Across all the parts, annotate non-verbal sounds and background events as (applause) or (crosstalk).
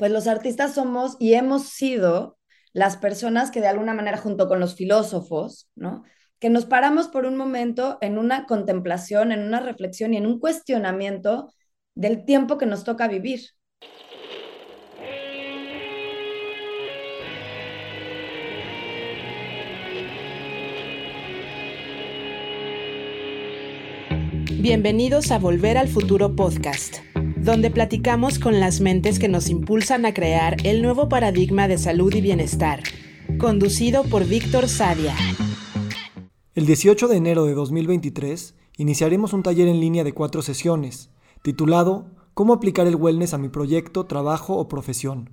pues los artistas somos y hemos sido las personas que de alguna manera junto con los filósofos, ¿no? Que nos paramos por un momento en una contemplación, en una reflexión y en un cuestionamiento del tiempo que nos toca vivir. Bienvenidos a Volver al Futuro Podcast, donde platicamos con las mentes que nos impulsan a crear el nuevo paradigma de salud y bienestar, conducido por Víctor Sadia. El 18 de enero de 2023 iniciaremos un taller en línea de cuatro sesiones, titulado Cómo aplicar el wellness a mi proyecto, trabajo o profesión.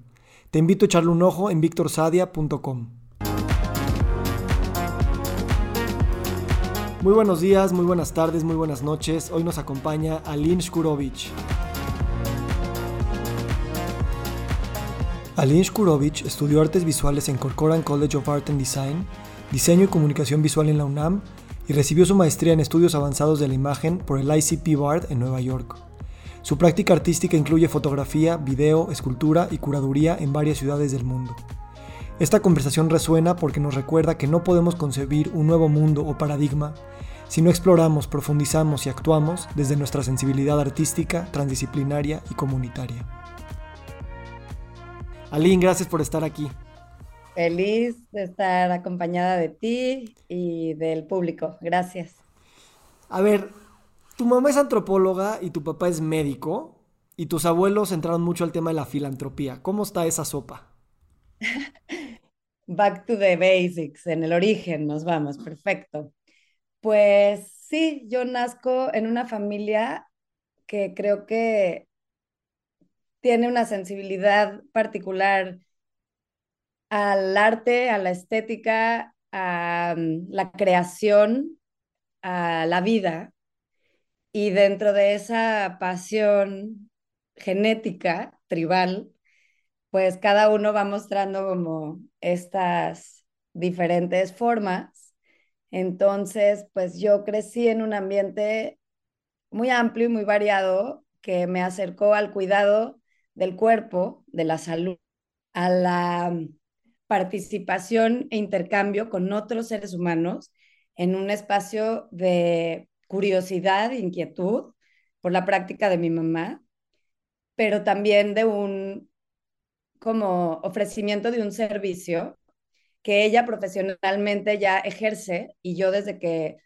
Te invito a echarle un ojo en victorsadia.com. Muy buenos días, muy buenas tardes, muy buenas noches. Hoy nos acompaña Alin Shkurovich. Alin Shkurovich estudió artes visuales en Corcoran College of Art and Design, diseño y comunicación visual en la UNAM y recibió su maestría en estudios avanzados de la imagen por el ICP Bard en Nueva York. Su práctica artística incluye fotografía, video, escultura y curaduría en varias ciudades del mundo. Esta conversación resuena porque nos recuerda que no podemos concebir un nuevo mundo o paradigma si no exploramos, profundizamos y actuamos desde nuestra sensibilidad artística, transdisciplinaria y comunitaria. Aline, gracias por estar aquí. Feliz de estar acompañada de ti y del público. Gracias. A ver, tu mamá es antropóloga y tu papá es médico y tus abuelos entraron mucho al tema de la filantropía. ¿Cómo está esa sopa? (laughs) Back to the basics, en el origen nos vamos, perfecto. Pues sí, yo nazco en una familia que creo que tiene una sensibilidad particular al arte, a la estética, a mm, la creación, a la vida. Y dentro de esa pasión genética, tribal, pues cada uno va mostrando como estas diferentes formas entonces, pues yo crecí en un ambiente muy amplio y muy variado que me acercó al cuidado del cuerpo, de la salud, a la participación e intercambio con otros seres humanos en un espacio de curiosidad, inquietud por la práctica de mi mamá, pero también de un como ofrecimiento de un servicio que ella profesionalmente ya ejerce y yo desde que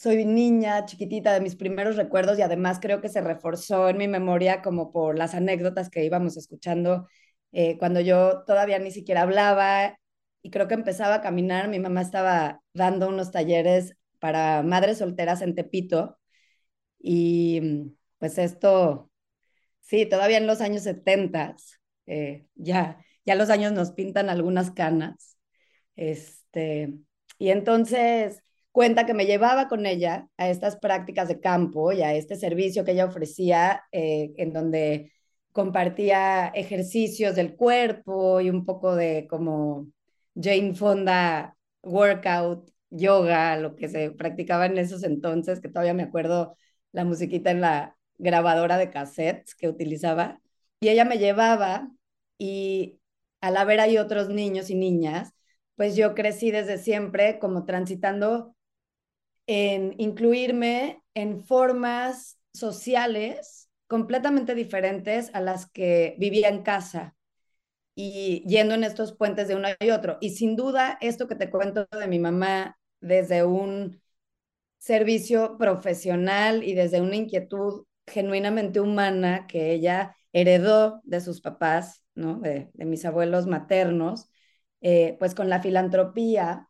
soy niña chiquitita de mis primeros recuerdos y además creo que se reforzó en mi memoria como por las anécdotas que íbamos escuchando eh, cuando yo todavía ni siquiera hablaba y creo que empezaba a caminar, mi mamá estaba dando unos talleres para madres solteras en Tepito y pues esto, sí, todavía en los años 70, eh, ya, ya los años nos pintan algunas canas este, y entonces cuenta que me llevaba con ella a estas prácticas de campo y a este servicio que ella ofrecía, eh, en donde compartía ejercicios del cuerpo y un poco de como Jane Fonda workout, yoga, lo que se practicaba en esos entonces, que todavía me acuerdo la musiquita en la grabadora de cassettes que utilizaba. Y ella me llevaba y al haber ahí otros niños y niñas, pues yo crecí desde siempre como transitando en incluirme en formas sociales completamente diferentes a las que vivía en casa y yendo en estos puentes de uno y otro. Y sin duda, esto que te cuento de mi mamá desde un servicio profesional y desde una inquietud genuinamente humana que ella heredó de sus papás, ¿no? de, de mis abuelos maternos, eh, pues con la filantropía,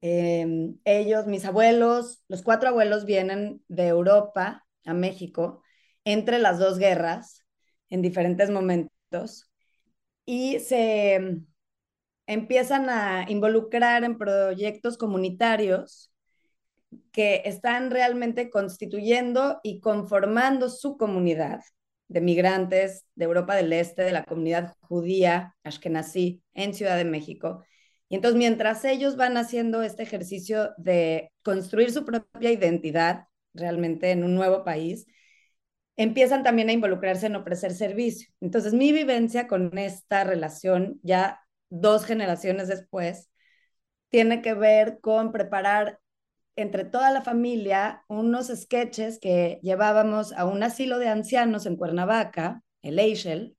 em, ellos, mis abuelos, los cuatro abuelos vienen de Europa a México entre las dos guerras en diferentes momentos y se em, empiezan a involucrar en proyectos comunitarios que están realmente constituyendo y conformando su comunidad de migrantes de Europa del Este, de la comunidad judía, Ashkenazí, en Ciudad de México. Y entonces, mientras ellos van haciendo este ejercicio de construir su propia identidad realmente en un nuevo país, empiezan también a involucrarse en ofrecer servicio. Entonces, mi vivencia con esta relación, ya dos generaciones después, tiene que ver con preparar entre toda la familia unos sketches que llevábamos a un asilo de ancianos en Cuernavaca, el Eichel,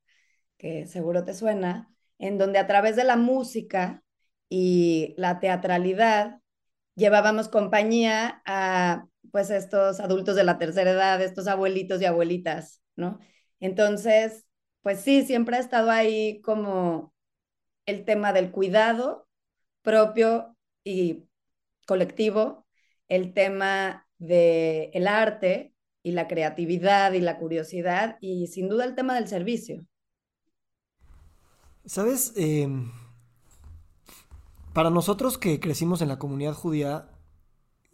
que seguro te suena, en donde a través de la música y la teatralidad llevábamos compañía a pues estos adultos de la tercera edad, estos abuelitos y abuelitas, ¿no? Entonces, pues sí, siempre ha estado ahí como el tema del cuidado propio y colectivo, el tema del el arte y la creatividad y la curiosidad y sin duda el tema del servicio. Sabes, eh, para nosotros que crecimos en la comunidad judía,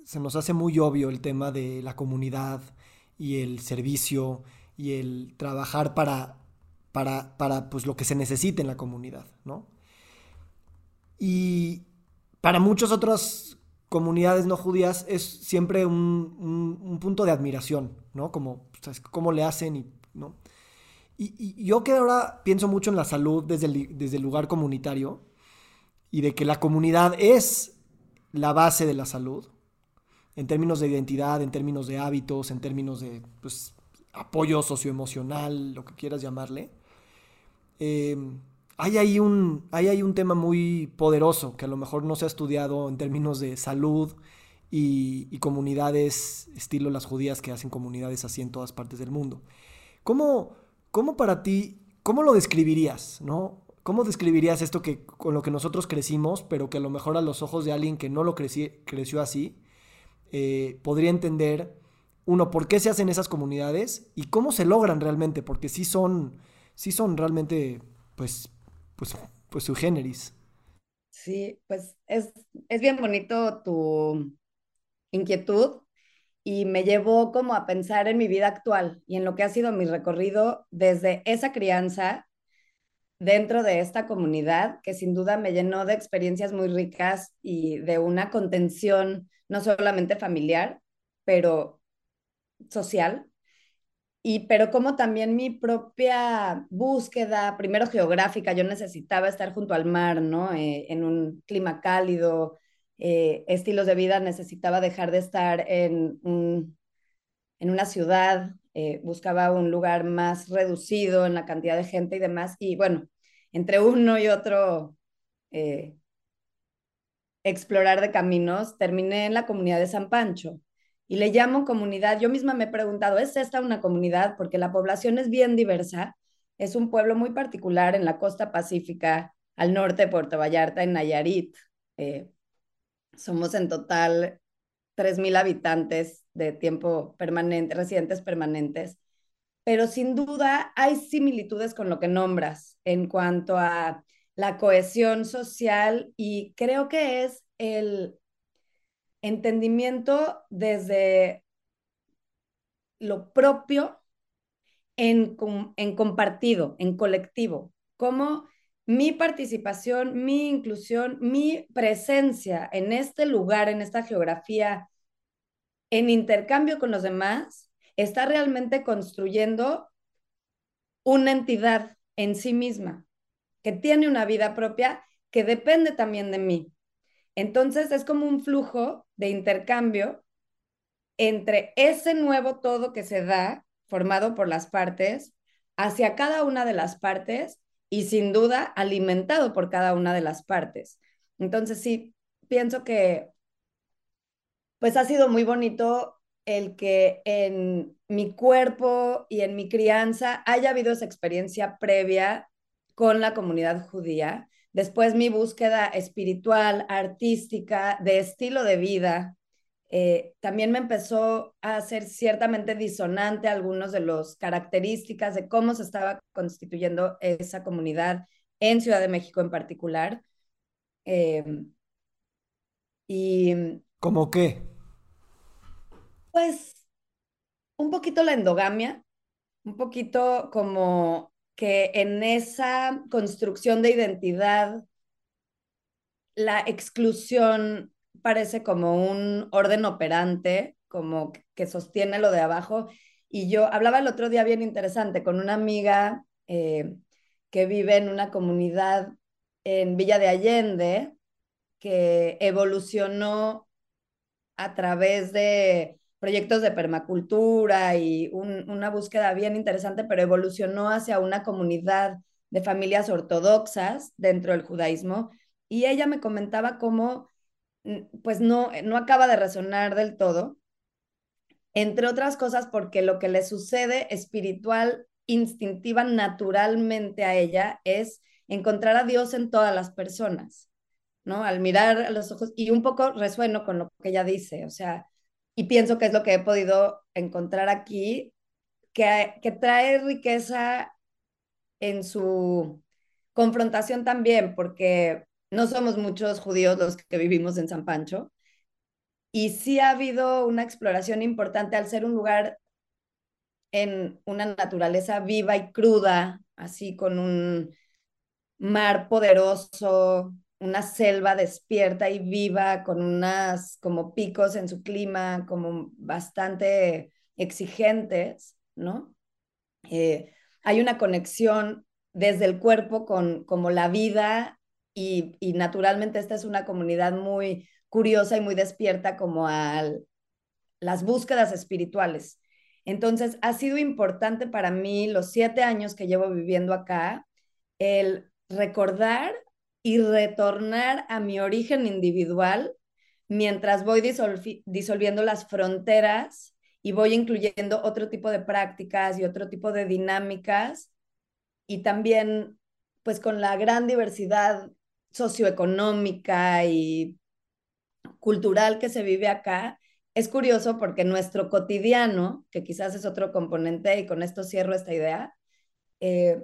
se nos hace muy obvio el tema de la comunidad y el servicio y el trabajar para, para, para pues, lo que se necesite en la comunidad, ¿no? Y para muchas otras comunidades no judías es siempre un, punto de admiración, ¿no? Como, cómo le hacen y, ¿no? Y, yo que ahora pienso mucho en la salud desde desde el lugar comunitario y de que la comunidad es la base de la salud, en términos de identidad, en términos de hábitos, en términos de pues, apoyo socioemocional, lo que quieras llamarle. Em, hay, ahí un, hay ahí un tema muy poderoso que a lo mejor no se ha estudiado en términos de salud y, comunidades, estilo las judías que hacen comunidades así en todas partes del mundo. ¿Cómo, cómo para ti, cómo lo describirías? ¿no? ¿Cómo describirías esto que, con lo que nosotros crecimos, pero que a lo mejor a los ojos de alguien que no lo creció así, eh, podría entender, uno, por qué se hacen esas comunidades y cómo se logran realmente, porque sí son, sí son realmente, pues, pues, pues su generis. Sí, pues es, es bien bonito tu inquietud y me llevó como a pensar en mi vida actual y en lo que ha sido mi recorrido desde esa crianza dentro de esta comunidad, que sin duda me llenó de experiencias muy ricas y de una contención no solamente familiar, pero social. Y pero como también mi propia búsqueda, primero geográfica, yo necesitaba estar junto al mar, ¿no? Eh, en un clima cálido, eh, estilos de vida, necesitaba dejar de estar en, en una ciudad, eh, buscaba un lugar más reducido en la cantidad de gente y demás. Y bueno, entre uno y otro explorar de caminos, terminé en la comunidad de San Pancho y le llamo comunidad. Yo misma me he preguntado, ¿es esta una comunidad? Porque la población es bien diversa. Es un pueblo muy particular en la costa pacífica, al norte de Puerto Vallarta, en Nayarit. Eh, somos en total 3.000 habitantes de tiempo permanente, residentes permanentes. Pero sin duda hay similitudes con lo que nombras en cuanto a la cohesión social y creo que es el entendimiento desde lo propio en, en compartido, en colectivo, como mi participación, mi inclusión, mi presencia en este lugar, en esta geografía, en intercambio con los demás, está realmente construyendo una entidad en sí misma que tiene una vida propia que depende también de mí. Entonces es como un flujo de intercambio entre ese nuevo todo que se da, formado por las partes, hacia cada una de las partes y sin duda alimentado por cada una de las partes. Entonces sí, pienso que pues ha sido muy bonito el que en mi cuerpo y en mi crianza haya habido esa experiencia previa con la comunidad judía. Después mi búsqueda espiritual, artística, de estilo de vida, eh, también me empezó a ser ciertamente disonante algunos de las características de cómo se estaba constituyendo esa comunidad en Ciudad de México en particular. Em, y... ¿Cómo qué? Pues un poquito la endogamia, un poquito como que en esa construcción de identidad la exclusión parece como un orden operante, como que sostiene lo de abajo, Y yo hablaba el otro día bien interesante con una amiga eh, que vive en una comunidad en Villa de Allende que evolucionó a través de proyectos de permacultura y una búsqueda bien interesante, pero evolucionó hacia una comunidad de familias ortodoxas dentro del judaísmo. Y ella me comentaba cómo, pues no, no acaba de resonar del todo, entre otras cosas porque lo que le sucede espiritual, instintiva, naturalmente a ella es encontrar a Dios en todas las personas, ¿no? Al mirar a los ojos, y un poco resueno con lo que ella dice, o sea, y pienso que es lo que he podido encontrar aquí, que, que trae riqueza en su confrontación también, porque no somos muchos judíos los que vivimos en San Pancho, y sí ha habido una exploración importante al ser un lugar en una naturaleza viva y cruda, así con un mar poderoso, una selva despierta y viva, con unas como picos en su clima, como bastante exigentes, ¿no? Eh, hay una conexión desde el cuerpo con como la vida y, y, naturalmente esta es una comunidad muy curiosa y muy despierta como a las búsquedas espirituales. Entonces, ha sido importante para mí los siete años que llevo viviendo acá, el recordar y retornar a mi origen individual mientras voy disolviendo las fronteras y voy incluyendo otro tipo de prácticas y otro tipo de dinámicas y también pues con la gran diversidad socioeconómica y cultural que se vive acá, es curioso porque nuestro cotidiano, que quizás es otro componente, y con esto cierro esta idea, eh,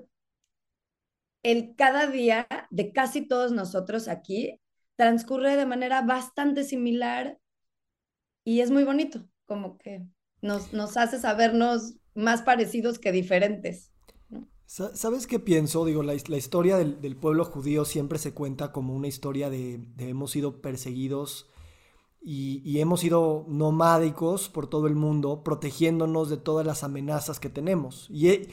el cada día de casi todos nosotros aquí transcurre de manera bastante similar y es muy bonito, como que nos, nos hace sabernos más parecidos que diferentes. ¿Sabes qué pienso? Digo, la, la historia del, del, pueblo judío siempre se cuenta como una historia de, de hemos sido perseguidos y, y, hemos sido nomádicos por todo el mundo, protegiéndonos de todas las amenazas que tenemos. Y,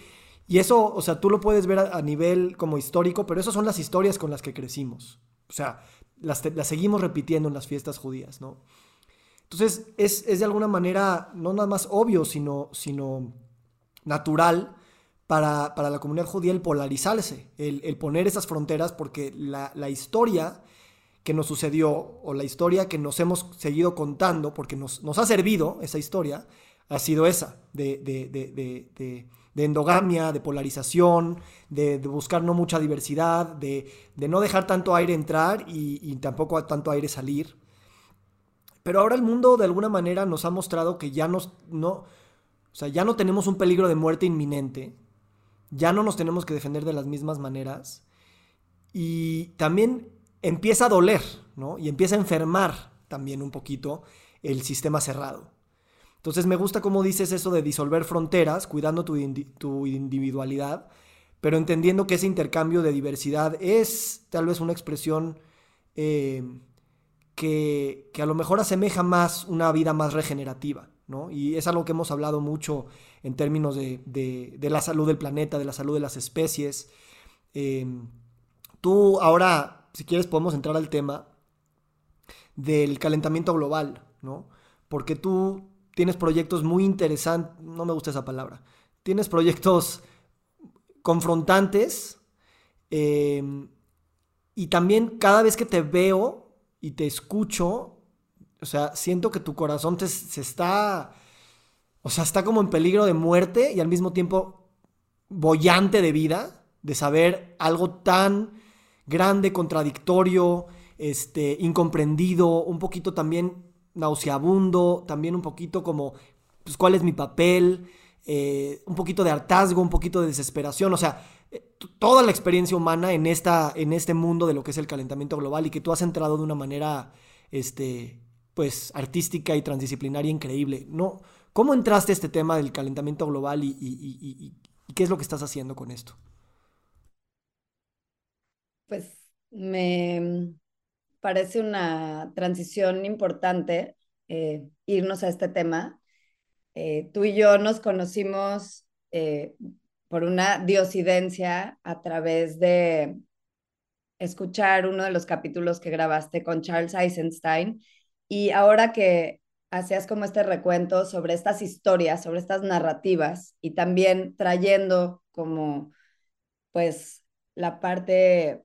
y eso, o sea, tú lo puedes ver a, nivel como histórico, pero esas son las historias con las que crecimos. O sea, las, las seguimos repitiendo en las fiestas judías, ¿no? Entonces, es, es, de alguna manera no nada más obvio, sino, sino natural para, para la comunidad judía el polarizarse, el, el poner esas fronteras, porque la, la, historia que nos sucedió o la historia que nos hemos seguido contando, porque nos, nos ha servido esa historia, ha sido esa, de, de, endogamia, de polarización, de, buscar no mucha diversidad, de, no dejar tanto aire entrar y, tampoco tanto aire salir. Pero ahora el mundo de alguna manera nos ha mostrado que ya, nos, no, o sea, ya no tenemos un peligro de muerte inminente, ya no nos tenemos que defender de las mismas maneras y también empieza a doler, ¿no? Y empieza a enfermar también un poquito el sistema cerrado. Entonces me gusta cómo dices eso de disolver fronteras, cuidando tu, individualidad, pero entendiendo que ese intercambio de diversidad es tal vez una expresión eh, que, a lo mejor asemeja más una vida más regenerativa, ¿no? Y es algo que hemos hablado mucho en términos de, la salud del planeta, de la salud de las especies. Em, tú ahora, si quieres, podemos entrar al tema del calentamiento global, ¿no? Porque tú tienes proyectos muy interesantes, no me gusta esa palabra, tienes proyectos confrontantes em, y también cada vez que te veo y te escucho, o sea, siento que tu corazón se está, o sea, está como en peligro de muerte y al mismo tiempo bollante de vida, de saber algo tan grande, contradictorio, este, incomprendido, un poquito también nauseabundo, también un poquito como, pues, ¿cuál es mi papel? Eh, un poquito de hartazgo, un poquito de desesperación, o sea, eh, toda la experiencia humana en, esta, en este mundo de lo que es el calentamiento global y que tú has entrado de una manera, este, pues, artística y transdisciplinaria increíble. ¿no? ¿Cómo entraste a este tema del calentamiento global y, y qué es lo que estás haciendo con esto? Pues me, parece una transición importante eh, irnos a este tema. eh, tú y yo nos conocimos eh, por una diosidencia a través de escuchar uno de los capítulos que grabaste con Charles Eisenstein y ahora que hacías como este recuento sobre estas historias, sobre estas narrativas y también trayendo como pues la parte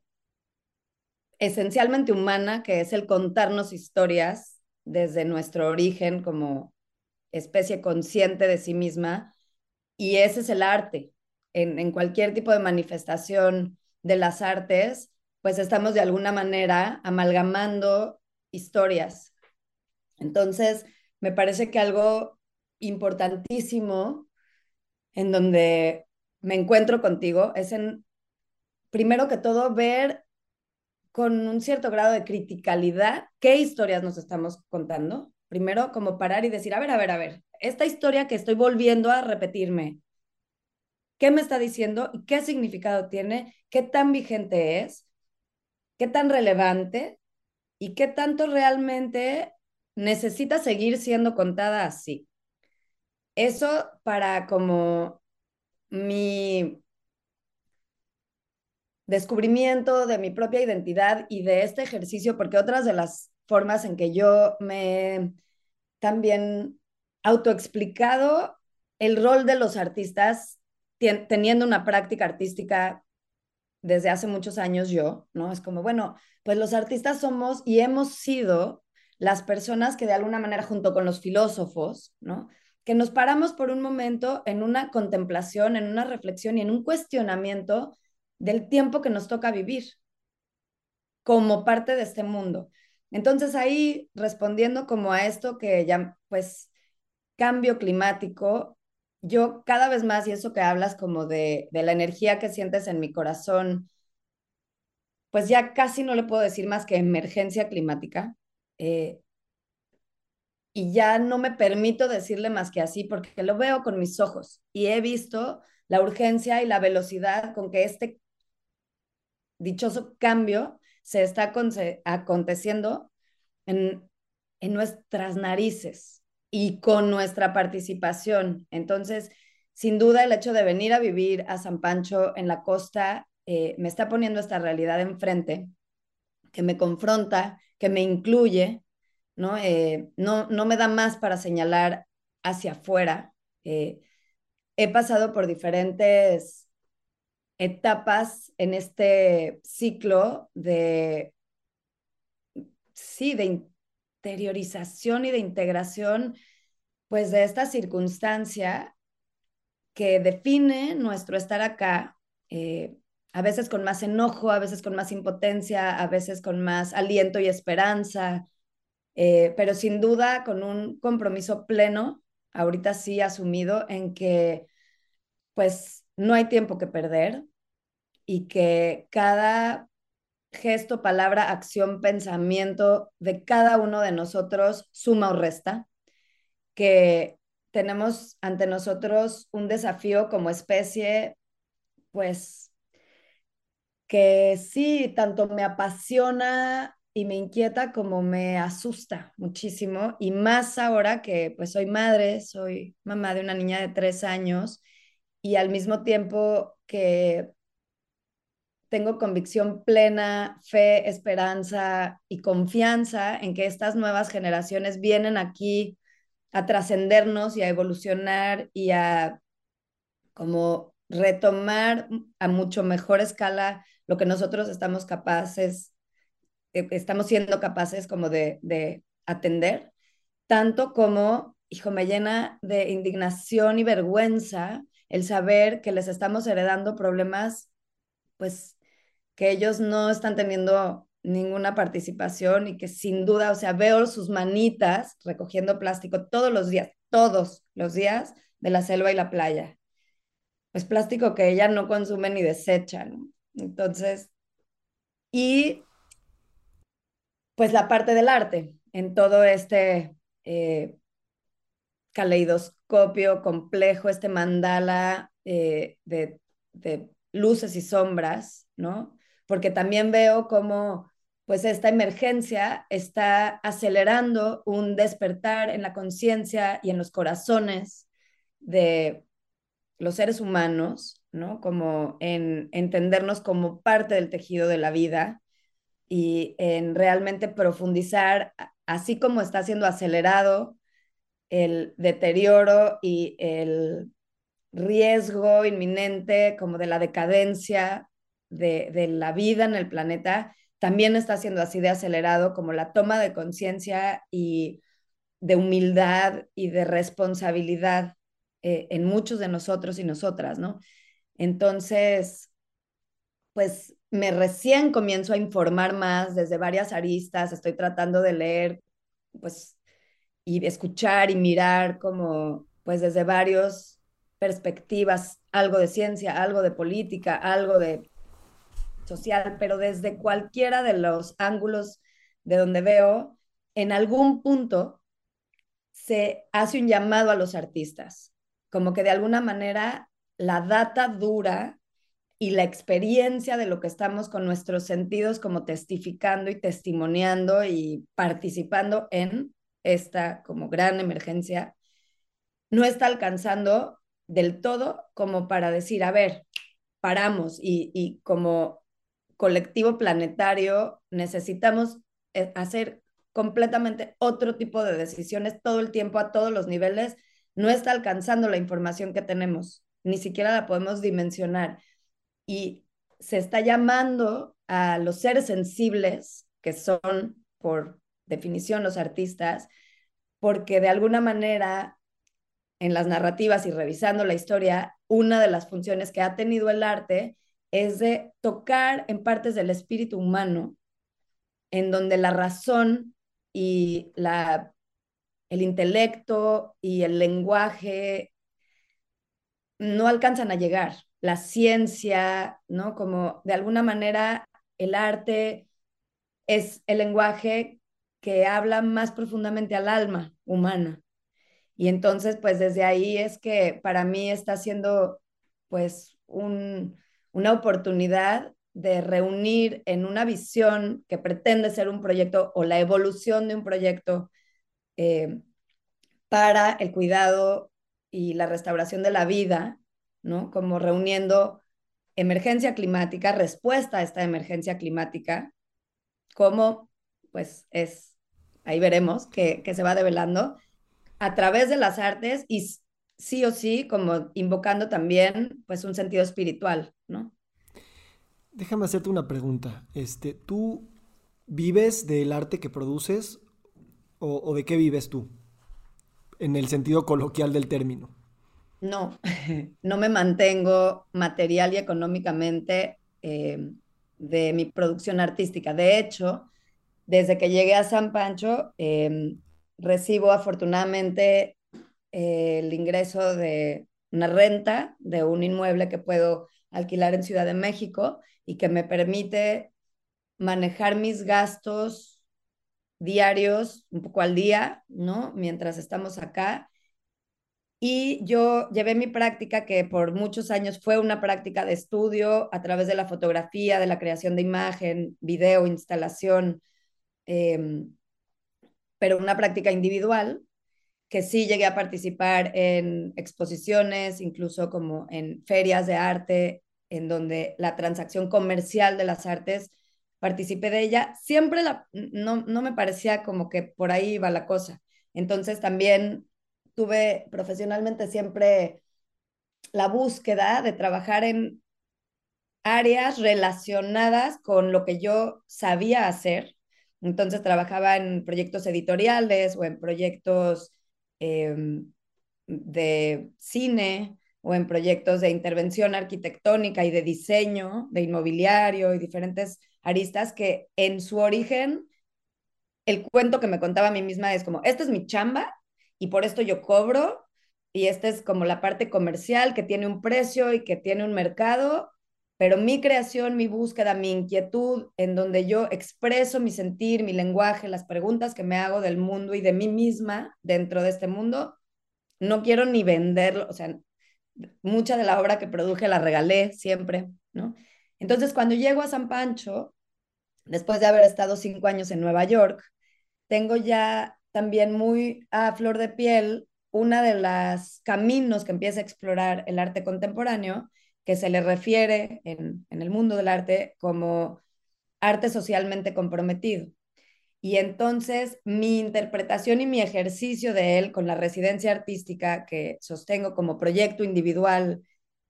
esencialmente humana que es el contarnos historias desde nuestro origen como especie consciente de sí misma y ese es el arte. En, en cualquier tipo de manifestación de las artes, pues estamos de alguna manera amalgamando historias. Entonces, me parece que algo importantísimo en donde me encuentro contigo es en, primero que todo, ver con un cierto grado de criticalidad qué historias nos estamos contando. Primero, como parar y decir, a ver, a ver, a ver, esta historia que estoy volviendo a repetirme, ¿qué me está diciendo? ¿Qué significado tiene? ¿Qué tan vigente es? ¿Qué tan relevante? ¿Y qué tanto realmente necesita seguir siendo contada así? Eso para como mi descubrimiento de mi propia identidad y de este ejercicio, porque otras de las formas en que yo me también autoexplicado el rol de los artistas teniendo una práctica artística desde hace muchos años yo, ¿no? Es como, bueno, pues los artistas somos y hemos sido las personas que de alguna manera junto con los filósofos, ¿no? Que nos paramos por un momento en una contemplación, en una reflexión y en un cuestionamiento del tiempo que nos toca vivir como parte de este mundo. Entonces ahí respondiendo como a esto que ya pues cambio climático, yo cada vez más, y eso que hablas como de, de la energía que sientes en mi corazón, pues ya casi no le puedo decir más que emergencia climática. Eh, y ya no me permito decirle más que así porque lo veo con mis ojos y he visto la urgencia y la velocidad con que este dichoso cambio se está aconteciendo en, en nuestras narices y con nuestra participación. Entonces, sin duda, el hecho de venir a vivir a San Pancho en la costa eh, me está poniendo esta realidad enfrente, que me confronta, que me incluye, ¿no? Eh, no, no me da más para señalar hacia afuera. Eh, he pasado por diferentes etapas en este ciclo de, sí, de interiorización y de integración, pues de esta circunstancia que define nuestro estar acá, eh, a veces con más enojo, a veces con más impotencia, a veces con más aliento y esperanza, eh, pero sin duda con un compromiso pleno, ahorita sí asumido, en que pues no hay tiempo que perder y que cada gesto, palabra, acción, pensamiento de cada uno de nosotros suma o resta, que tenemos ante nosotros un desafío como especie, pues que sí, tanto me apasiona y me inquieta como me asusta muchísimo, y más ahora que pues soy madre, soy mamá de una niña de tres años, y al mismo tiempo que tengo convicción plena, fe, esperanza y confianza en que estas nuevas generaciones vienen aquí a trascendernos y a evolucionar y a como retomar a mucho mejor escala lo que nosotros estamos capaces, eh, estamos siendo capaces como de, de atender, tanto como, hijo, me llena de indignación y vergüenza el saber que les estamos heredando problemas, pues que ellos no están teniendo ninguna participación y que sin duda, o sea, veo sus manitas recogiendo plástico todos los días, todos los días de la selva y la playa. Pues plástico que ella no consume ni desecha. Entonces, y pues la parte del arte en todo este eh, caleidoscopio complejo, este mandala eh, de luces y sombras, ¿no? Porque también veo cómo pues esta emergencia está acelerando un despertar en la conciencia y en los corazones de los seres humanos, ¿no? Como en entendernos como parte del tejido de la vida y en realmente profundizar, así como está siendo acelerado el deterioro y el riesgo inminente como de la decadencia de, de la vida en el planeta, también está siendo así de acelerado como la toma de conciencia y de humildad y de responsabilidad eh, en muchos de nosotros y nosotras, ¿no? Entonces, pues me recién comienzo a informar más desde varias aristas, estoy tratando de leer, pues, y escuchar y mirar como, pues, desde varias perspectivas, algo de ciencia, algo de política, algo de social, pero desde cualquiera de los ángulos de donde veo, en algún punto se hace un llamado a los artistas, como que de alguna manera la data dura y la experiencia de lo que estamos con nuestros sentidos como testificando y testimoniando y participando en esta como gran emergencia, no está alcanzando del todo como para decir, a ver, paramos y, y como colectivo planetario necesitamos eh, hacer completamente otro tipo de decisiones todo el tiempo a todos los niveles, no está alcanzando la información que tenemos, ni siquiera la podemos dimensionar. Y se está llamando a los seres sensibles, que son por definición los artistas, porque de alguna manera en las narrativas y revisando la historia, una de las funciones que ha tenido el arte es de tocar en partes del espíritu humano, en donde la razón y la, el intelecto y el lenguaje no alcanzan a llegar. La ciencia, ¿no? Como de alguna manera el arte es el lenguaje que habla más profundamente al alma humana. Y entonces, pues desde ahí es que para mí está siendo, pues, un, una oportunidad de reunir en una visión que pretende ser un proyecto o la evolución de un proyecto eh, para el cuidado y la restauración de la vida, ¿no? Como reuniendo emergencia climática, respuesta a esta emergencia climática, como pues es, ahí veremos que, que se va develando a través de las artes y sí o sí como invocando también pues un sentido espiritual, ¿no? Déjame hacerte una pregunta. Este, ¿Tú vives del arte que produces o, de qué vives tú? En el sentido coloquial del término. No, (laughs) no me mantengo material y económicamente eh, de mi producción artística. De hecho, desde que llegué a San Pancho, em, recibo afortunadamente el ingreso de una renta de un inmueble que puedo alquilar en Ciudad de México y que me permite manejar mis gastos diarios un poco al día, ¿no? Mientras estamos acá. Y yo llevé mi práctica, que por muchos años fue una práctica de estudio a través de la fotografía, de la creación de imagen, video, instalación, em, pero una práctica individual, que sí llegué a participar en exposiciones, incluso como en ferias de arte, en donde la transacción comercial de las artes participé de ella. Siempre la, no, no me parecía como que por ahí iba la cosa. Entonces también tuve profesionalmente siempre la búsqueda de trabajar en áreas relacionadas con lo que yo sabía hacer. Entonces trabajaba en proyectos editoriales o en proyectos Em, de cine o en proyectos de intervención arquitectónica y de diseño, de inmobiliario y diferentes aristas que en su origen, el cuento que me contaba a mí misma es como, esta es mi chamba y por esto yo cobro y esta es como la parte comercial que tiene un precio y que tiene un mercado pero mi creación, mi búsqueda, mi inquietud, en donde yo expreso mi sentir, mi lenguaje, las preguntas que me hago del mundo y de mí misma dentro de este mundo, no quiero ni venderlo, o sea, mucha de la obra que produje la regalé siempre, ¿no? Entonces, cuando llego a San Pancho, después de haber estado cinco años en Nueva York, tengo ya también muy a flor de piel una de los caminos que empieza a explorar el arte contemporáneo, que se le refiere en, en el mundo del arte como arte socialmente comprometido. Y entonces mi interpretación y mi ejercicio de él con la residencia artística que sostengo como proyecto individual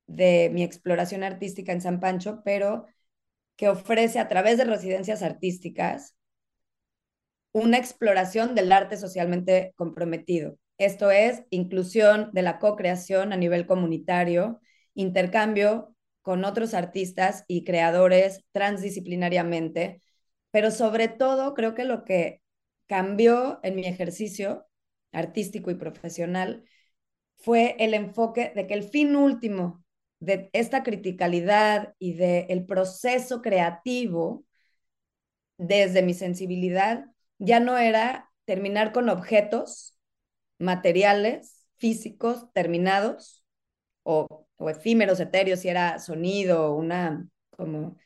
de mi exploración artística en San Pancho, pero que ofrece a través de residencias artísticas una exploración del arte socialmente comprometido. Esto es inclusión de la co-creación a nivel comunitario, intercambio con otros artistas y creadores transdisciplinariamente, pero sobre todo creo que lo que cambió en mi ejercicio artístico y profesional fue el enfoque de que el fin último de esta criticalidad y del el proceso creativo desde mi sensibilidad ya no era terminar con objetos materiales, físicos, terminados, o, o efímeros, etéreos, si era sonido, una, como,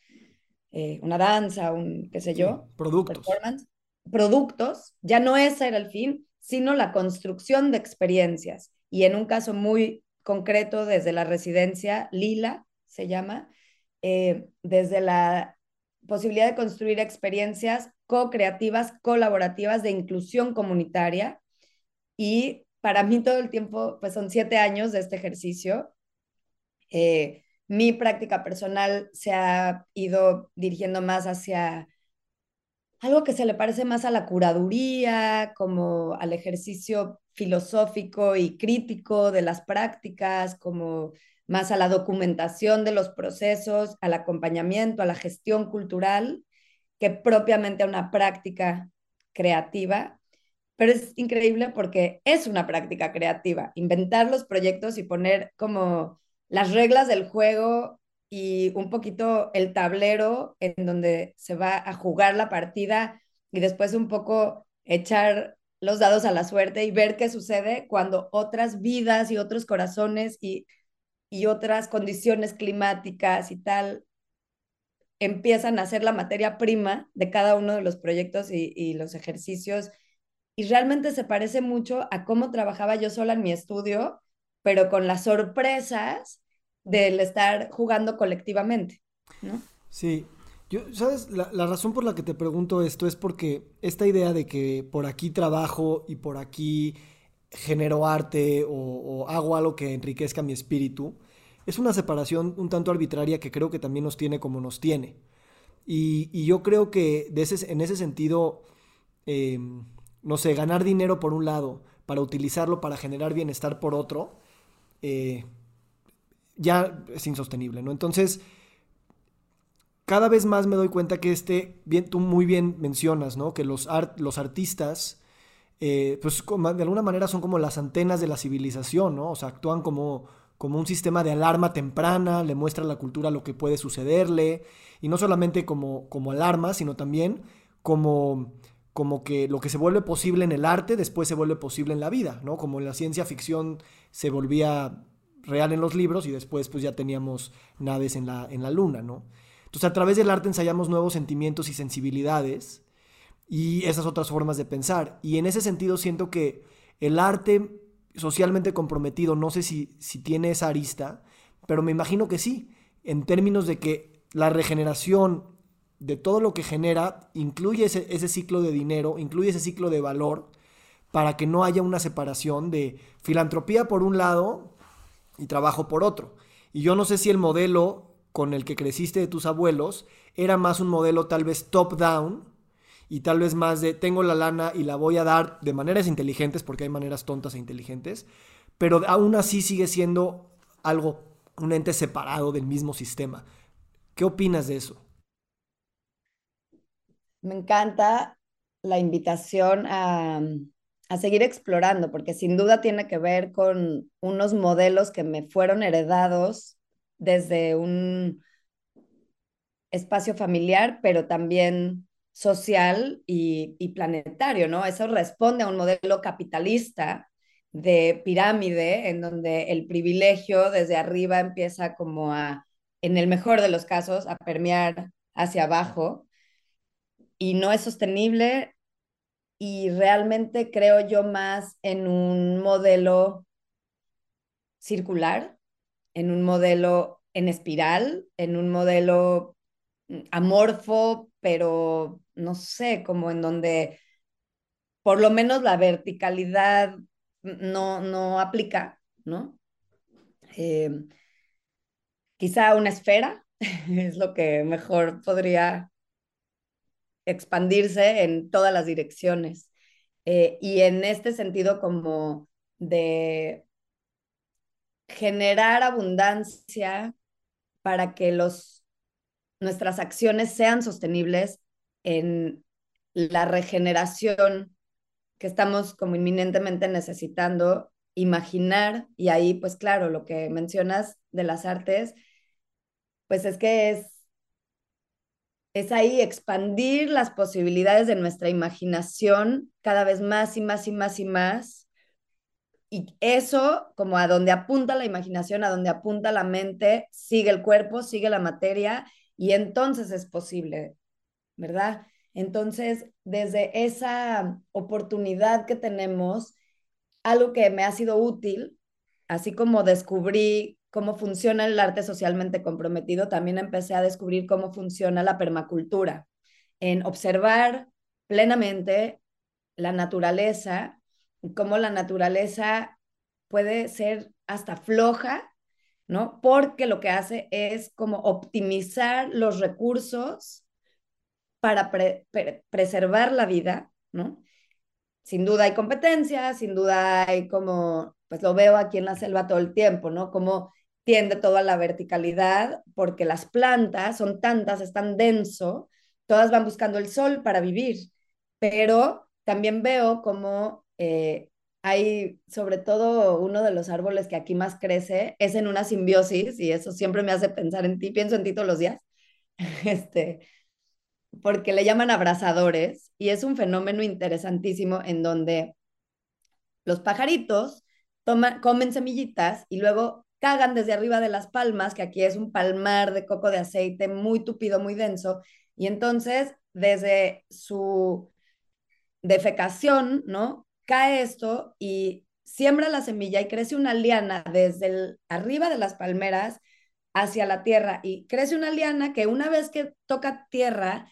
eh, una danza, un, qué sé yo, productos. Performance, productos, ya no ese era el fin, sino la construcción de experiencias. Y en un caso muy concreto, desde la residencia Lila, se llama, eh, desde la posibilidad de construir experiencias co-creativas, colaborativas de inclusión comunitaria. Y para mí todo el tiempo, pues son siete años de este ejercicio. Eh, mi práctica personal se ha ido dirigiendo más hacia algo que se le parece más a la curaduría, como al ejercicio filosófico y crítico de las prácticas, como más a la documentación de los procesos, al acompañamiento, a la gestión cultural que propiamente a una práctica creativa, pero es increíble porque es una práctica creativa, inventar los proyectos y poner como las reglas del juego y un poquito el tablero en donde se va a jugar la partida y después un poco echar los dados a la suerte y ver qué sucede cuando otras vidas y otros corazones y, y otras condiciones climáticas y tal empiezan a ser la materia prima de cada uno de los proyectos y, los ejercicios. Y realmente se parece mucho a cómo trabajaba yo sola en mi estudio, pero con las sorpresas del estar jugando colectivamente, ¿no? Sí. Yo, ¿sabes? La, razón por la que te pregunto esto es porque esta idea de que por aquí trabajo y por aquí genero arte o, o hago algo que enriquezca mi espíritu, es una separación un tanto arbitraria que creo que también nos tiene como nos tiene. Y, yo creo que de ese, en ese sentido, em, no sé, ganar dinero por un lado para utilizarlo para generar bienestar por otro, eh, ya es insostenible, ¿no? Entonces, cada vez más me doy cuenta que este, bien, tú muy bien mencionas, ¿no? Que los, los artistas, eh, pues de alguna manera son como las antenas de la civilización, ¿no? O sea, actúan como como un sistema de alarma temprana, le muestra a la cultura lo que puede sucederle, y no solamente como, como alarma, sino también como, como que lo que se vuelve posible en el arte después se vuelve posible en la vida, ¿no? Como la ciencia ficción se volvía real en los libros y después pues ya teníamos naves en la, en la luna, ¿no? Entonces a través del arte ensayamos nuevos sentimientos y sensibilidades y esas otras formas de pensar. Y en ese sentido siento que el arte socialmente comprometido, no sé si, si tiene esa arista, pero me imagino que sí, en términos de que la regeneración de todo lo que genera incluye ese, ese ciclo de dinero, incluye ese ciclo de valor, para que no haya una separación de filantropía por un lado y trabajo por otro. Y yo no sé si el modelo con el que creciste de tus abuelos era más un modelo tal vez top-down, y tal vez más de tengo la lana y la voy a dar de maneras inteligentes, porque hay maneras tontas e inteligentes, pero aún así sigue siendo algo, un ente separado del mismo sistema. ¿Qué opinas de eso? Me encanta la invitación a, a seguir explorando, porque sin duda tiene que ver con unos modelos que me fueron heredados desde un espacio familiar, pero también social y, planetario, ¿no? Eso responde a un modelo capitalista de pirámide, en donde el privilegio desde arriba empieza como a, en el mejor de los casos, a permear hacia abajo. y no es sostenible y realmente creo yo más en un modelo circular, en un modelo en espiral, en un modelo mm, amorfo, pero no sé, como en donde por lo menos la verticalidad no, no aplica, ¿no? Eh, quizá una esfera (laughs) es lo que mejor podría expandirse en todas las direcciones. Eh, y en este sentido como de generar abundancia para que los, nuestras acciones sean sostenibles en la regeneración que estamos como inminentemente necesitando imaginar y ahí pues claro, lo que mencionas de las artes, pues es que es es ahí expandir las posibilidades de nuestra imaginación cada vez más y más y más y más. Y eso, como a donde apunta la imaginación, a donde apunta la mente, sigue el cuerpo, sigue la materia, y entonces es posible, ¿verdad? Entonces, desde esa oportunidad que tenemos, algo que me ha sido útil, así como descubrí cómo funciona el arte socialmente comprometido, también empecé a descubrir cómo funciona la permacultura, en observar plenamente la naturaleza, cómo la naturaleza puede ser hasta floja, ¿no? Porque lo que hace es como optimizar los recursos para preservar la vida, ¿no? Sin duda hay competencia, sin duda hay como, pues lo veo aquí en la selva todo el tiempo, ¿no? Como tiende todo a la verticalidad porque las plantas son tantas, están denso, todas van buscando el sol para vivir, pero también veo como eh, hay, sobre todo uno de los árboles que aquí más crece, es en una simbiosis y eso siempre me hace pensar en ti, pienso en ti todos los días, (laughs) este, porque le llaman abrazadores y es un fenómeno interesantísimo en donde los pajaritos toman, comen semillitas y luego cagan desde arriba de las palmas, que aquí es un palmar de coco de aceite muy tupido, muy denso, y entonces desde su defecación, ¿no? Cae esto y siembra la semilla y crece una liana desde arriba de las palmeras hacia la tierra y crece una liana que una vez que toca tierra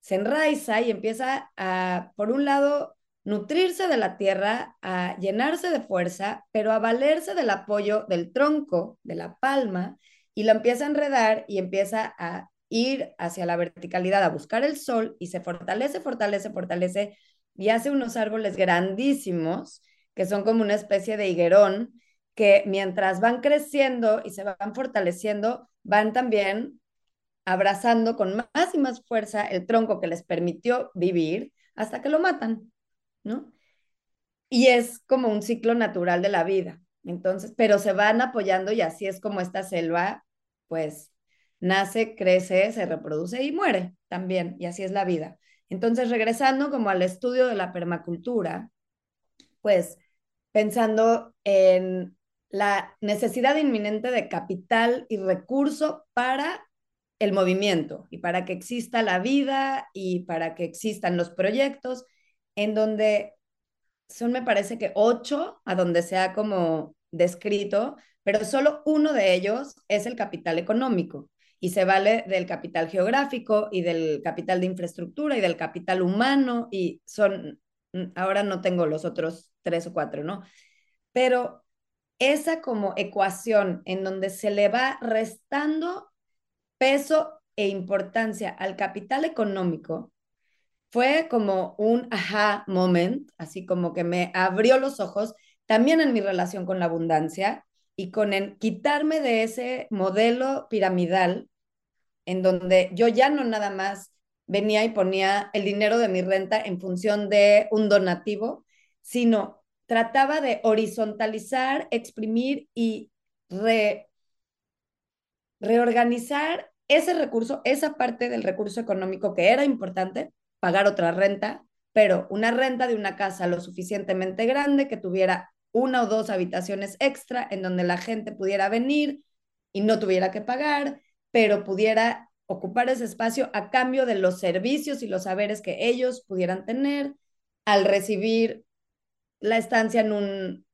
se enraiza y empieza a, por un lado, nutrirse de la tierra, a llenarse de fuerza, pero a valerse del apoyo del tronco, de la palma, y lo empieza a enredar y empieza a ir hacia la verticalidad, a buscar el sol y se fortalece, fortalece, fortalece y hace unos árboles grandísimos que son como una especie de higuerón que mientras van creciendo y se van fortaleciendo, van también abrazando con más y más fuerza el tronco que les permitió vivir hasta que lo matan. ¿No? Y es como un ciclo natural de la vida. Entonces, pero se van apoyando y así es como esta selva, pues, nace, crece, se reproduce y muere también, y así es la vida. Entonces, regresando como al estudio de la permacultura, pues, pensando en la necesidad inminente de capital y recurso para el movimiento y para que exista la vida y para que existan los proyectos en donde son, me parece que ocho, a donde se ha como descrito, pero solo uno de ellos es el capital económico y se vale del capital geográfico y del capital de infraestructura y del capital humano y son, mm, ahora no tengo los otros tres o cuatro, ¿no? Pero esa como ecuación en donde se le va restando peso e importancia al capital económico fue como un aha moment, así como que me abrió los ojos también en mi relación con la abundancia y con en quitarme de ese modelo piramidal en donde yo ya no nada más venía y ponía el dinero de mi renta en función de un donativo, sino trataba de horizontalizar, exprimir y reorganizar ese recurso, esa parte del recurso económico que era importante pagar otra renta, pero una renta de una casa lo suficientemente grande que tuviera una o dos habitaciones extra en donde la gente pudiera venir y no tuviera que pagar, pero pudiera ocupar ese espacio a cambio de los servicios y los saberes que ellos pudieran tener al recibir la estancia en un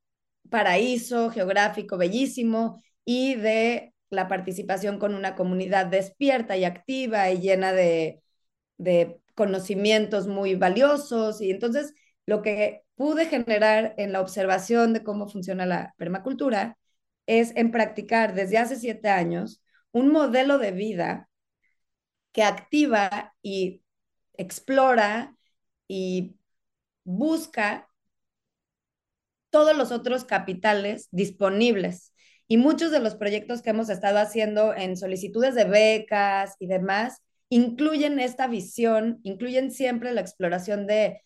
paraíso geográfico bellísimo y de la participación con una comunidad despierta y activa y llena de, de conocimientos muy valiosos. Y entonces lo que pude generar en la observación de cómo funciona la permacultura es en practicar desde hace siete años un modelo de vida que activa y explora y busca todos los otros capitales disponibles. Y muchos de los proyectos que hemos estado haciendo en solicitudes de becas y demás incluyen esta visión, incluyen siempre la exploración de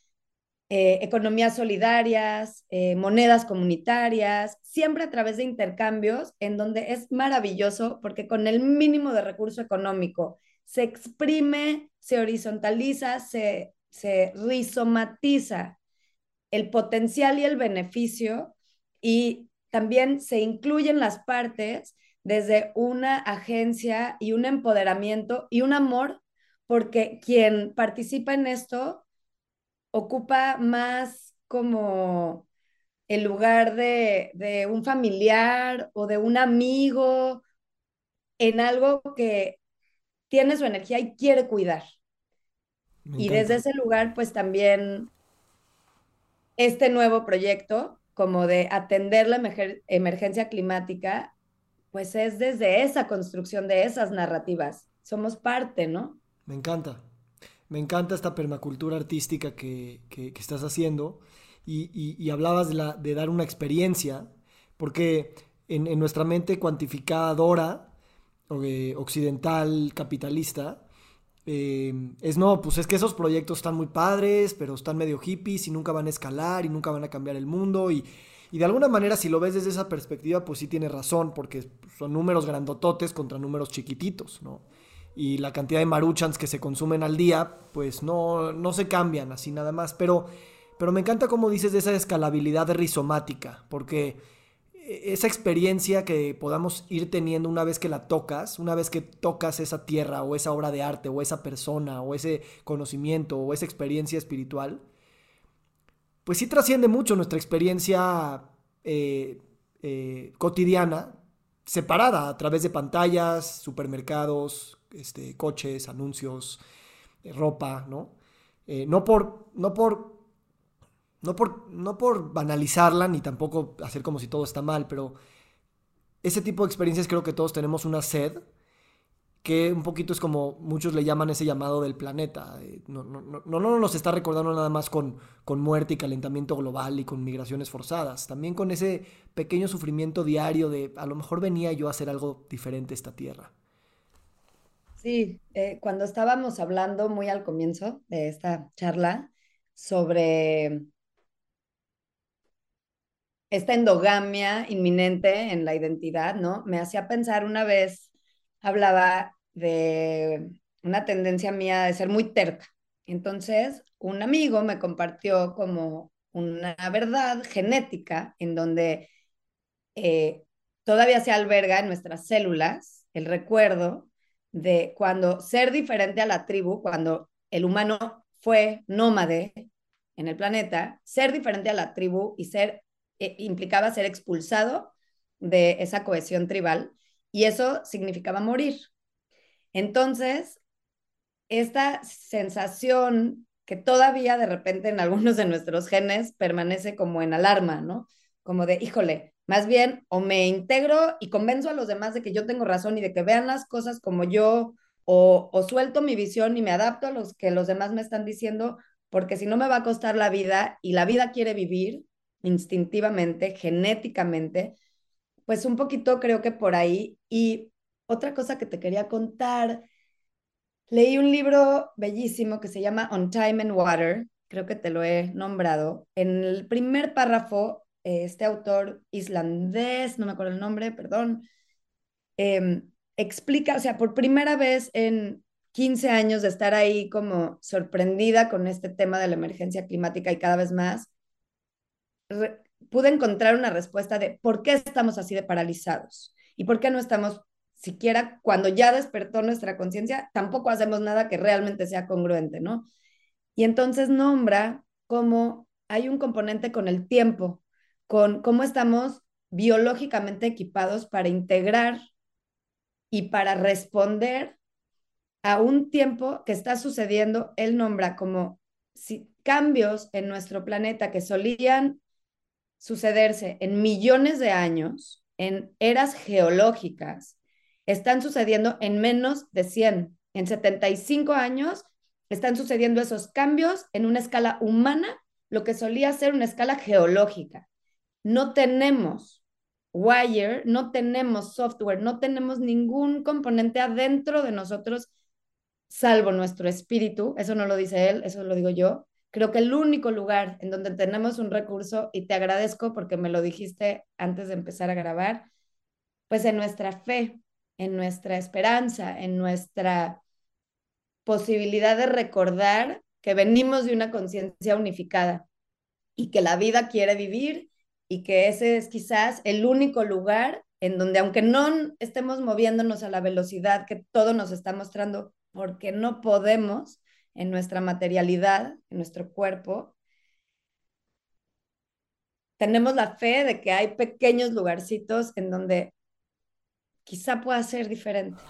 eh, economías solidarias, eh, monedas comunitarias, siempre a través de intercambios, en donde es maravilloso porque con el mínimo de recurso económico se exprime, se horizontaliza, se, se rizomatiza el potencial y el beneficio y también se incluyen las partes desde una agencia y un empoderamiento y un amor, porque quien participa en esto ocupa más como el lugar de, de un familiar o de un amigo en algo que tiene su energía y quiere cuidar. Y desde ese lugar, pues también este nuevo proyecto, como de atender la emergencia climática, pues es desde esa construcción de esas narrativas. Somos parte, ¿no? Me encanta. Me encanta esta permacultura artística que, estás haciendo y, hablabas de, dar una experiencia, porque en, en nuestra mente cuantificadora, occidental, capitalista, Em, es no, pues es que esos proyectos están muy padres, pero están medio hippies y nunca van a escalar y nunca van a cambiar el mundo. Y, y de alguna manera, si lo ves desde esa perspectiva, pues sí tiene razón, porque son números grandototes contra números chiquititos, ¿no? Y la cantidad de maruchans que se consumen al día, pues no, no se cambian así nada más. Pero, pero me encanta cómo dices de esa escalabilidad rizomática, porque esa experiencia que podamos ir teniendo una vez que la tocas, una vez que tocas esa tierra o esa obra de arte o esa persona o ese conocimiento o esa experiencia espiritual, pues sí trasciende mucho nuestra experiencia eh, eh, cotidiana, separada a través de pantallas, supermercados, este, coches, anuncios, eh, ropa, ¿no? no, por, no por no por, no por banalizarla ni tampoco hacer como si todo está mal, pero ese tipo de experiencias creo que todos tenemos una sed que un poquito es como muchos le llaman ese llamado del planeta. Eh, no, no, no, no nos está recordando nada más con, con muerte y calentamiento global y con migraciones forzadas, también con ese pequeño sufrimiento diario de a lo mejor venía yo a hacer algo diferente esta tierra. Sí, eh, cuando estábamos hablando muy al comienzo de esta charla sobre esta endogamia inminente en la identidad, ¿no? Me hacía pensar una vez, hablaba de una tendencia mía de ser muy terca. Entonces, un amigo me compartió como una verdad genética en donde eh, todavía se alberga en nuestras células el recuerdo de cuando ser diferente a la tribu, cuando el humano fue nómade en el planeta, ser diferente a la tribu y ser eh, implicaba ser expulsado de esa cohesión tribal y eso significaba morir. Entonces, esta sensación que todavía de repente en algunos de nuestros genes permanece como en alarma, ¿no? Como de, híjole, más bien o me integro y convenzo a los demás de que yo tengo razón y de que vean las cosas como yo, o, o suelto mi visión y me adapto a los que los demás me están diciendo, porque si no me va a costar la vida y la vida quiere vivir, instintivamente, genéticamente, pues un poquito creo que por ahí. Y otra cosa que te quería contar, leí un libro bellísimo que se llama On Time and Water, creo que te lo he nombrado. En el primer párrafo, este autor islandés, no me acuerdo el nombre, perdón, em, explica, o sea, por primera vez en 15 años de estar ahí como sorprendida con este tema de la emergencia climática y cada vez más, pude encontrar una respuesta de por qué estamos así de paralizados y por qué no estamos siquiera cuando ya despertó nuestra conciencia, tampoco hacemos nada que realmente sea congruente, ¿no? Y entonces nombra cómo hay un componente con el tiempo, con cómo estamos biológicamente equipados para integrar y para responder a un tiempo que está sucediendo, él nombra como si, cambios en nuestro planeta que solían sucederse en millones de años, en eras geológicas, están sucediendo en menos de 100. En 75 años están sucediendo esos cambios en una escala humana, lo que solía ser una escala geológica. No tenemos wire, no tenemos software, no tenemos ningún componente adentro de nosotros, salvo nuestro espíritu. Eso no lo dice él, eso lo digo yo. Creo que el único lugar en donde tenemos un recurso, y te agradezco porque me lo dijiste antes de empezar a grabar, pues en nuestra fe, en nuestra esperanza, en nuestra posibilidad de recordar que venimos de una conciencia unificada y que la vida quiere vivir y que ese es quizás el único lugar en donde aunque no estemos moviéndonos a la velocidad que todo nos está mostrando, porque no podemos en nuestra materialidad, en nuestro cuerpo, tenemos la fe de que hay pequeños lugarcitos en donde quizá pueda ser diferente.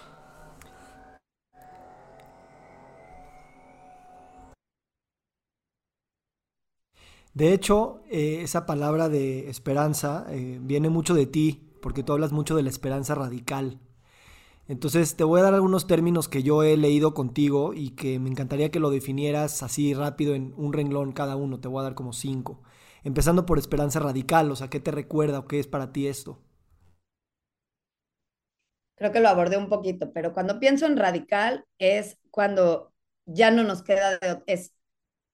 De hecho, eh, esa palabra de esperanza eh, viene mucho de ti, porque tú hablas mucho de la esperanza radical. Entonces te voy a dar algunos términos que yo he leído contigo y que me encantaría que lo definieras así rápido en un renglón cada uno. Te voy a dar como cinco. Empezando por esperanza radical, o sea, ¿qué te recuerda o qué es para ti esto? Creo que lo abordé un poquito, pero cuando pienso en radical es cuando ya no nos queda, de, es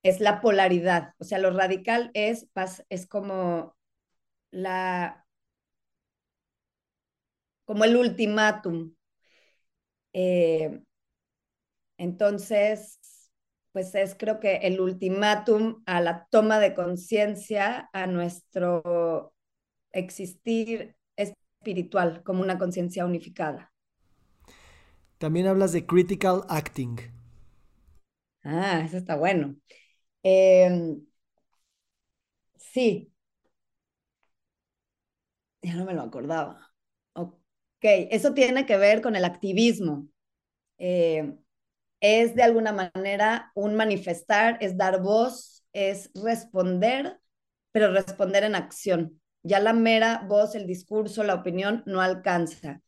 es la polaridad. O sea, lo radical es, es como la como el ultimátum. Eh, entonces, pues es creo que el ultimátum a la toma de conciencia, a nuestro existir espiritual como una conciencia unificada. También hablas de critical acting. Ah, eso está bueno. Em, sí. Ya no me lo acordaba. Ok, eso tiene que ver con el activismo. Em, es de alguna manera un manifestar, es dar voz, es responder, pero responder en acción. Ya la mera voz, el discurso, la opinión no alcanza.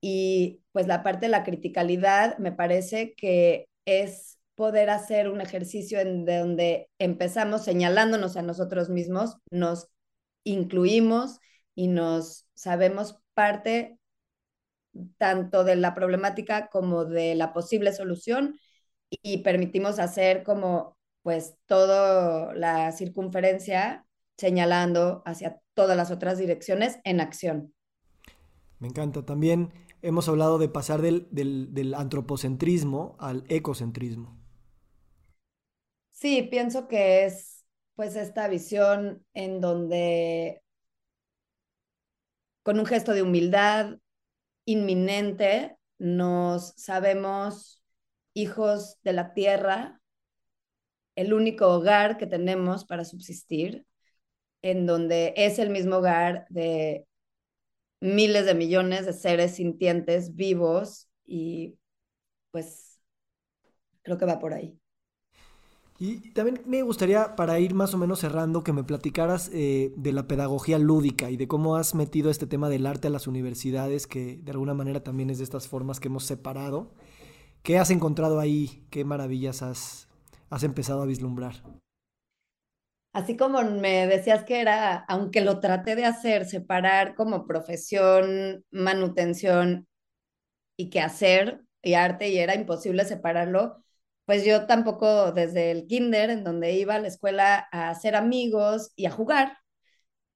Y pues la parte de la criticalidad me parece que es poder hacer un ejercicio en donde empezamos señalándonos a nosotros mismos, nos incluimos y nos sabemos parte tanto de la problemática como de la posible solución y permitimos hacer como pues toda la circunferencia señalando hacia todas las otras direcciones en acción. Me encanta. También hemos hablado de pasar del, del, del antropocentrismo al ecocentrismo. Sí, pienso que es pues esta visión en donde con un gesto de humildad inminente nos sabemos hijos de la tierra, el único hogar que tenemos para subsistir, en donde es el mismo hogar de miles de millones de seres sintientes vivos y pues creo que va por ahí. Y también me gustaría, para ir más o menos cerrando, que me platicaras eh, de la pedagogía lúdica y de cómo has metido este tema del arte a las universidades, que de alguna manera también es de estas formas que hemos separado. ¿Qué has encontrado ahí? ¿Qué maravillas has, has empezado a vislumbrar? Así como me decías que era, aunque lo traté de hacer, separar como profesión, manutención y qué hacer y arte, y era imposible separarlo pues yo tampoco desde el kinder, en donde iba a la escuela a hacer amigos y a jugar,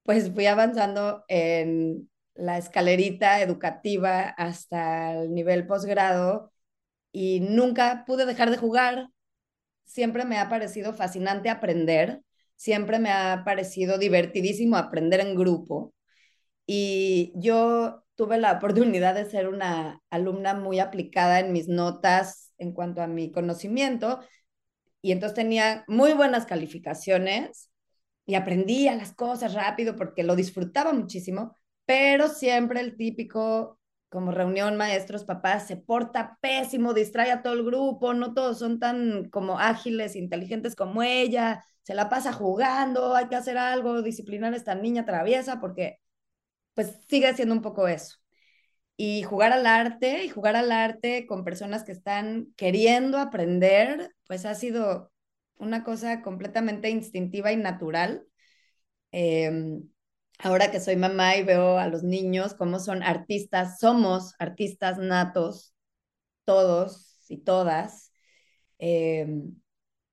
pues fui avanzando en la escalerita educativa hasta el nivel posgrado y nunca pude dejar de jugar. Siempre me ha parecido fascinante aprender, siempre me ha parecido divertidísimo aprender en grupo. Y yo tuve la (laughs) oportunidad de ser una alumna muy aplicada en mis notas en cuanto a mi conocimiento. Y entonces tenía muy buenas calificaciones y aprendía las cosas rápido porque lo disfrutaba muchísimo, pero siempre el típico como reunión maestros, papás, se porta pésimo, distrae a todo el grupo, no todos son tan como ágiles, inteligentes como ella, se la pasa jugando, hay que hacer algo, disciplinar a esta niña traviesa porque pues sigue siendo un poco eso. Y jugar al arte y jugar al arte con personas que están queriendo aprender, pues ha sido una cosa completamente instintiva y natural. Eh, ahora que soy mamá y veo a los niños cómo son artistas, somos artistas natos, todos y todas, eh,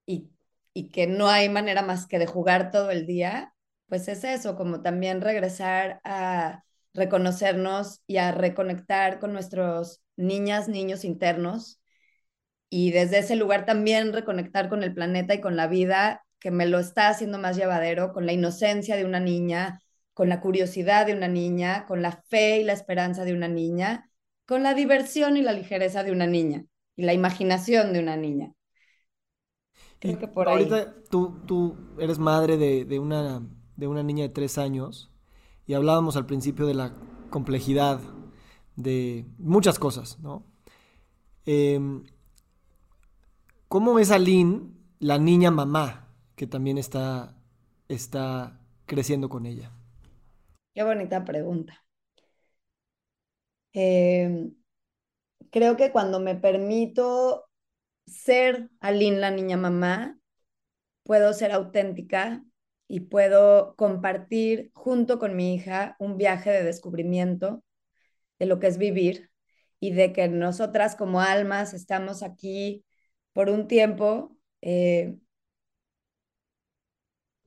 y, y que no hay manera más que de jugar todo el día, pues es eso, como también regresar a reconocernos y a reconectar con nuestros niñas, niños internos y desde ese lugar también reconectar con el planeta y con la vida que me lo está haciendo más llevadero, con la inocencia de una niña, con la curiosidad de una niña, con la fe y la esperanza de una niña, con la diversión y la ligereza de una niña y la imaginación de una niña. Creo que por ahorita Tú, tú eres madre de, una, de una niña de tres años y hablábamos al principio de la complejidad de muchas cosas, ¿no? Em, ¿Cómo es Aline, la niña mamá, que también está, está creciendo con ella? Qué bonita pregunta. Em, creo que cuando me permito ser Aline, la niña mamá, puedo ser auténtica y puedo compartir junto con mi hija un viaje de descubrimiento de lo que es vivir y de que nosotras como almas estamos aquí por un tiempo eh,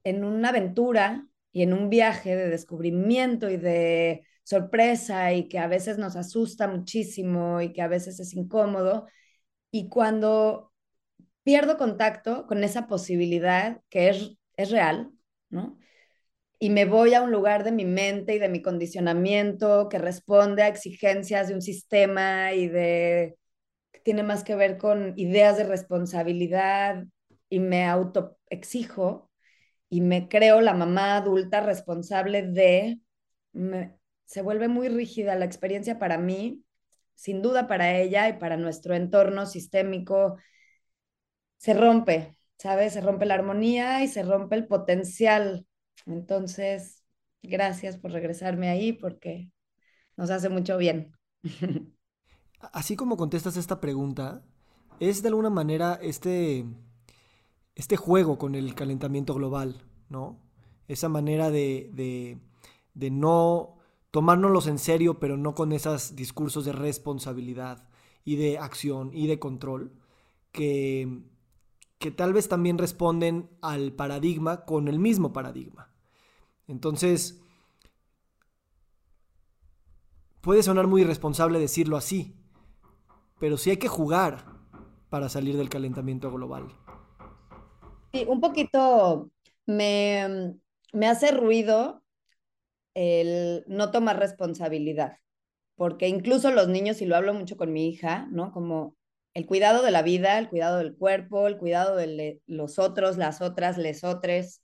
en una aventura y en un viaje de descubrimiento y de sorpresa y que a veces nos asusta muchísimo y que a veces es incómodo. Y cuando pierdo contacto con esa posibilidad que es, es real, ¿no? Y me voy a un lugar de mi mente y de mi condicionamiento que responde a exigencias de un sistema y de que tiene más que ver con ideas de responsabilidad y me autoexijo, y me creo la mamá adulta responsable de, se vuelve muy rígida la experiencia para mí, sin duda para ella y para nuestro entorno sistémico, se rompe, ¿sabes? Se rompe la armonía y se rompe el potencial. Entonces, gracias por regresarme ahí porque nos hace mucho bien. (laughs) Así como contestas esta pregunta, es de alguna manera este este juego con el calentamiento global, ¿no? Esa manera de, no tomárnoslos en serio, pero no con esos discursos de responsabilidad y de acción y de control, que, que tal vez también responden al paradigma con el mismo paradigma. Entonces, puede sonar muy irresponsable decirlo así, pero sí hay que jugar para salir del calentamiento global. Sí, un poquito me, me hace ruido el no tomar responsabilidad, porque incluso los niños, y lo hablo mucho con mi hija, ¿no? Como el cuidado de la vida, el cuidado del cuerpo, el cuidado de los otros, las otras, les otros,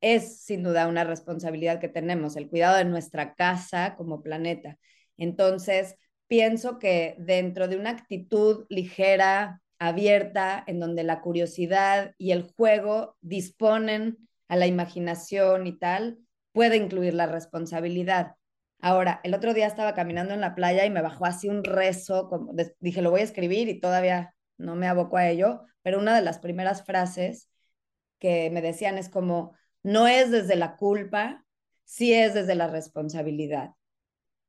es sin duda una responsabilidad que tenemos, el cuidado de nuestra casa como planeta. Entonces, pienso que dentro de una actitud ligera, abierta, en donde la curiosidad y el juego disponen a la imaginación y tal, puede incluir la responsabilidad. Ahora, el otro día estaba caminando en la playa y me bajó así un rezo, como dije, lo voy a escribir y todavía no me aboco a ello, pero una de las primeras frases que me decían es como, no es desde la culpa, sí es desde la responsabilidad,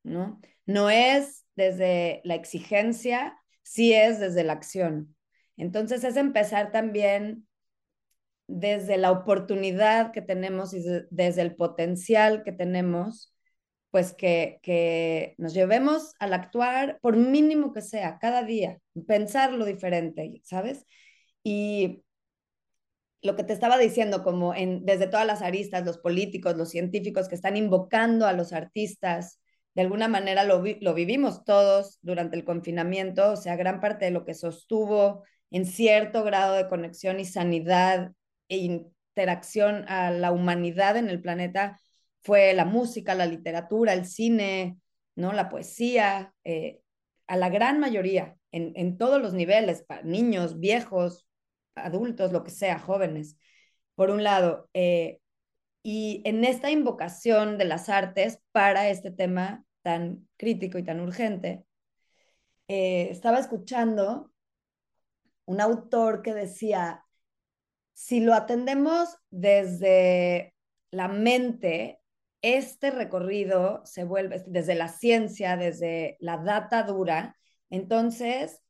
¿no? No es desde la exigencia, sí es desde la acción. Entonces es empezar también desde la oportunidad que tenemos y desde el potencial que tenemos, pues que, que nos llevemos al actuar, por mínimo que sea, cada día, pensar lo diferente, ¿sabes? Y lo que te estaba diciendo, como en, desde todas las aristas, los políticos, los científicos que están invocando a los artistas, de alguna manera lo, lo vivimos todos durante el confinamiento, o sea, gran parte de lo que sostuvo en cierto grado de conexión y sanidad e interacción a la humanidad en el planeta fue la música, la literatura, el cine, ¿no? la poesía, eh, a la gran mayoría, en, todos los niveles, para niños, viejos, adultos, lo que sea, jóvenes, por un lado. Eh, y en esta invocación de las artes para este tema tan crítico y tan urgente, eh, estaba escuchando un autor que decía, si lo atendemos desde la mente, este recorrido se vuelve desde la ciencia, desde la data dura, entonces,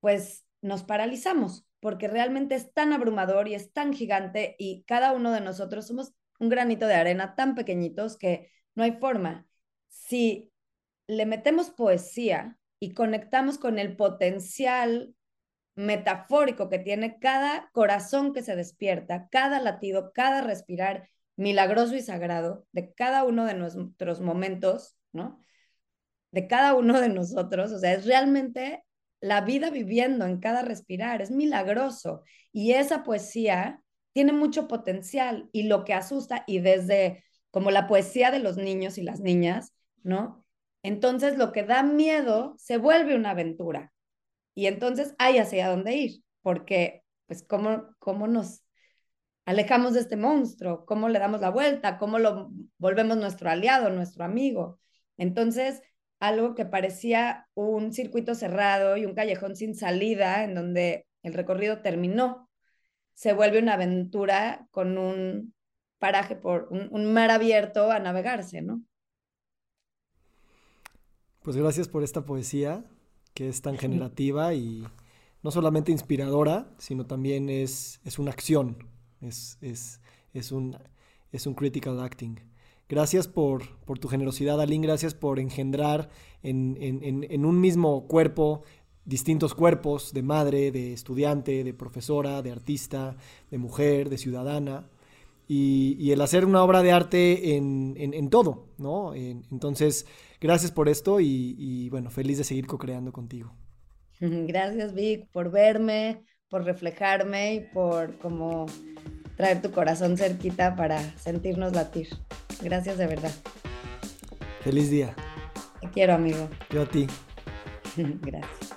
pues nos paralizamos porque realmente es tan abrumador y es tan gigante y cada uno de nosotros somos un granito de arena tan pequeñitos que no hay forma. Si le metemos poesía y conectamos con el potencial metafórico que tiene cada corazón que se despierta, cada latido, cada respirar milagroso y sagrado de cada uno de nuestros momentos, ¿no? De cada uno de nosotros, o sea, es realmente la vida viviendo en cada respirar, es milagroso. Y esa poesía tiene mucho potencial y lo que asusta, y desde como la poesía de los niños y las niñas, ¿no? Entonces lo que da miedo se vuelve una aventura. Y entonces hay hacia dónde ir, porque pues cómo, cómo nos alejamos de este monstruo, cómo le damos la vuelta, cómo lo volvemos nuestro aliado, nuestro amigo. Entonces, algo que parecía un circuito cerrado y un callejón sin salida, en donde el recorrido terminó, se vuelve una aventura con un paraje por un, mar abierto a navegarse, ¿no? Pues gracias por esta poesía que es tan generativa y no solamente inspiradora, sino también es, es una acción, es, es, es, un, es un critical acting. Gracias por, tu generosidad, Aline. Gracias por engendrar en, un mismo cuerpo distintos cuerpos de madre, de estudiante, de profesora, de artista, de mujer, de ciudadana. Y, el hacer una obra de arte en, todo, ¿no? entonces, gracias por esto y, y bueno, feliz de seguir co-creando contigo. (laughs) Gracias, Vic, por verme, por reflejarme y por como traer tu corazón cerquita para sentirnos latir. Gracias de verdad. Feliz día. Te quiero, amigo. Yo a ti. (laughs) Gracias.